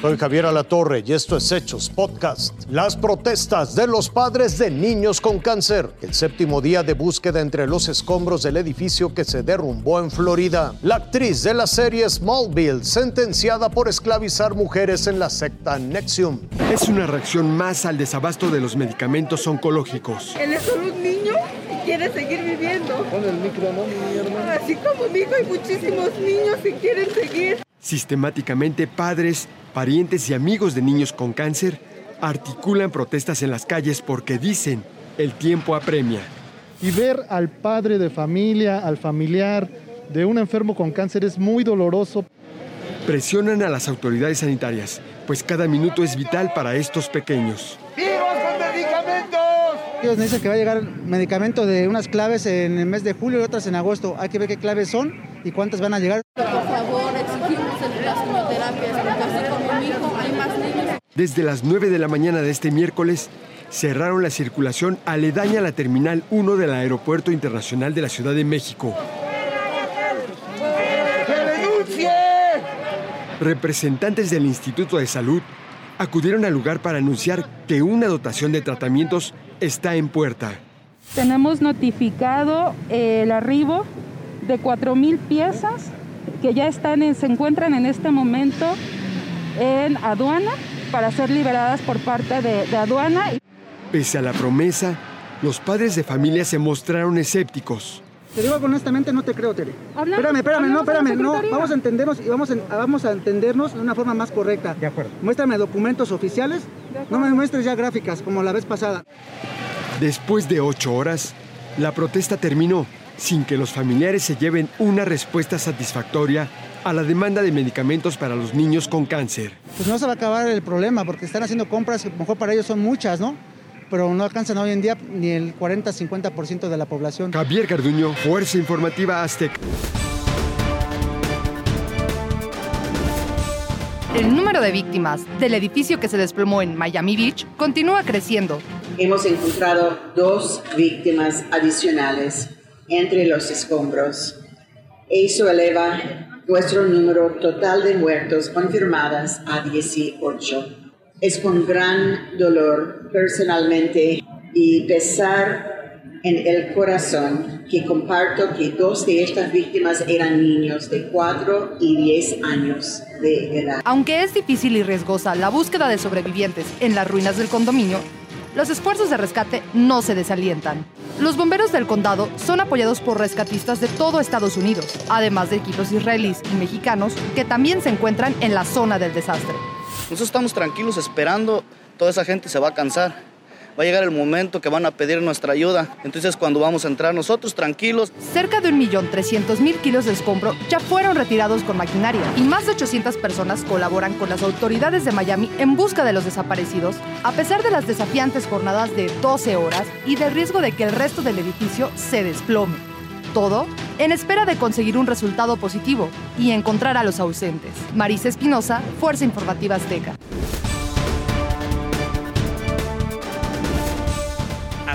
Soy Javier Alatorre y esto es Hechos Podcast. Las protestas de los padres de niños con cáncer. El séptimo día de búsqueda entre los escombros del edificio que se derrumbó en Florida. La actriz de la serie Smallville, sentenciada por esclavizar mujeres en la secta Nexium. Es una reacción más al desabasto de los medicamentos oncológicos. Él es solo un niño y quiere seguir viviendo. Con el micro, ¿no, mi hermano? Así como mi hijo, hay muchísimos niños que quieren seguir. Sistemáticamente, padres, parientes y amigos de niños con cáncer articulan protestas en las calles porque dicen, el tiempo apremia. Y ver al padre de familia, al familiar de un enfermo con cáncer es muy doloroso. Presionan a las autoridades sanitarias, pues cada minuto es vital para estos pequeños. Ellos nos dicen que va a llegar medicamento de unas claves en el mes de julio y otras en agosto. Hay que ver qué claves son y cuántas van a llegar. Por favor, exigimos el- las quimioterapias, porque así como mi hijo, hay más niños. Desde las 9 de la mañana de este miércoles, cerraron la circulación aledaña a la Terminal 1 del Aeropuerto Internacional de la Ciudad de México. Representantes del Instituto de Salud acudieron al lugar para anunciar que una dotación de tratamientos está en puerta. Tenemos notificado el arribo de 4.000 piezas que ya están en- se encuentran en este momento en aduana para ser liberadas por parte de, de aduana. Pese a la promesa, los padres de familia se mostraron escépticos. Te digo honestamente, no te creo, Tere. Hablamos- Espérame, espérame, no, espérame, no. Vamos a entendernos y vamos, a- vamos a entendernos de una forma más correcta. De acuerdo. Muéstrame documentos oficiales. No me muestres ya gráficas como la vez pasada. Después de ocho horas, la protesta terminó sin que los familiares se lleven una respuesta satisfactoria a la demanda de medicamentos para los niños con cáncer. Pues no se va a acabar el problema porque están haciendo compras que a lo mejor para ellos son muchas, ¿no? Pero no alcanzan hoy en día ni el 40-50% de la población. Javier Garduño, Fuerza Informativa Aztec. El número de víctimas del edificio que se desplomó en Miami Beach continúa creciendo. Hemos encontrado dos víctimas adicionales entre los escombros. Eso eleva nuestro número total de muertos confirmadas a 18. Es con gran dolor personalmente y pesar en el corazón que comparto que dos de estas víctimas eran niños de 4 y 10 años de edad. Aunque es difícil y riesgosa la búsqueda de sobrevivientes en las ruinas del condominio, los esfuerzos de rescate no se desalientan. Los bomberos del condado son apoyados por rescatistas de todo Estados Unidos, además de equipos israelíes y mexicanos que también se encuentran en la zona del desastre. Nosotros estamos tranquilos esperando, toda esa gente se va a cansar. Va a llegar el momento que van a pedir nuestra ayuda. Entonces cuando vamos a entrar nosotros tranquilos, Cerca de 1.300.000 kilos de escombro ya fueron retirados con maquinaria y más de 800 personas colaboran con las autoridades de Miami en busca de los desaparecidos, a pesar de las desafiantes jornadas de 12 horas y del riesgo de que el resto del edificio se desplome. Todo en espera de conseguir un resultado positivo y encontrar a los ausentes. Marisa Espinosa, Fuerza Informativa Azteca.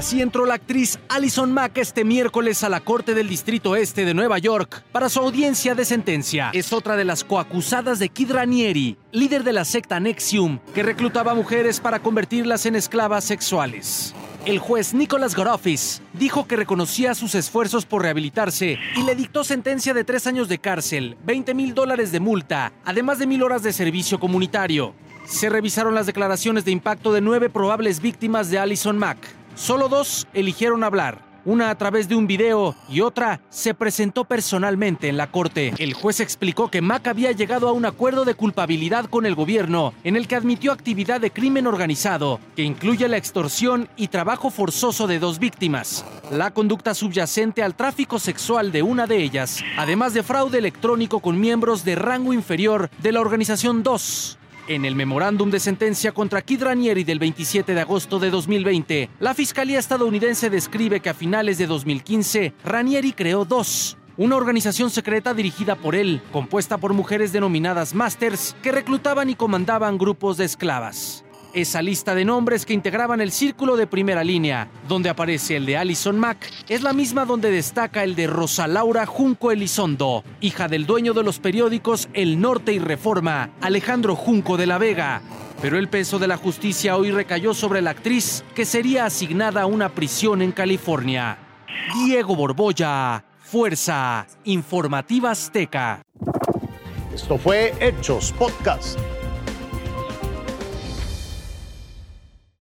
Así entró la actriz Alison Mack este miércoles a la Corte del Distrito Este de Nueva York para su audiencia de sentencia. Es otra de las coacusadas de Kid Ranieri, líder de la secta Nexium, que reclutaba mujeres para convertirlas en esclavas sexuales. El juez Nicholas Gorofis dijo que reconocía sus esfuerzos por rehabilitarse y le dictó sentencia de tres años de cárcel, 20 mil dólares de multa, además de mil horas de servicio comunitario. Se revisaron las declaraciones de impacto de nueve probables víctimas de Alison Mack. Solo dos eligieron hablar, una a través de un video y otra se presentó personalmente en la corte. El juez explicó que Mack había llegado a un acuerdo de culpabilidad con el gobierno en el que admitió actividad de crimen organizado, que incluye la extorsión y trabajo forzoso de dos víctimas, la conducta subyacente al tráfico sexual de una de ellas, además de fraude electrónico con miembros de rango inferior de la organización 2. En el memorándum de sentencia contra Kid Ranieri del 27 de agosto de 2020, la Fiscalía estadounidense describe que a finales de 2015, Ranieri creó dos. Una organización secreta dirigida por él, compuesta por mujeres denominadas Masters, que reclutaban y comandaban grupos de esclavas. Esa lista de nombres que integraban el círculo de primera línea, donde aparece el de Alison Mack, es la misma donde destaca el de Rosa Laura Junco Elizondo, hija del dueño de los periódicos El Norte y Reforma, Alejandro Junco de la Vega. Pero el peso de la justicia hoy recayó sobre la actriz, que sería asignada a una prisión en California. Diego Borbolla, Fuerza Informativa Azteca. Esto fue Hechos Podcast.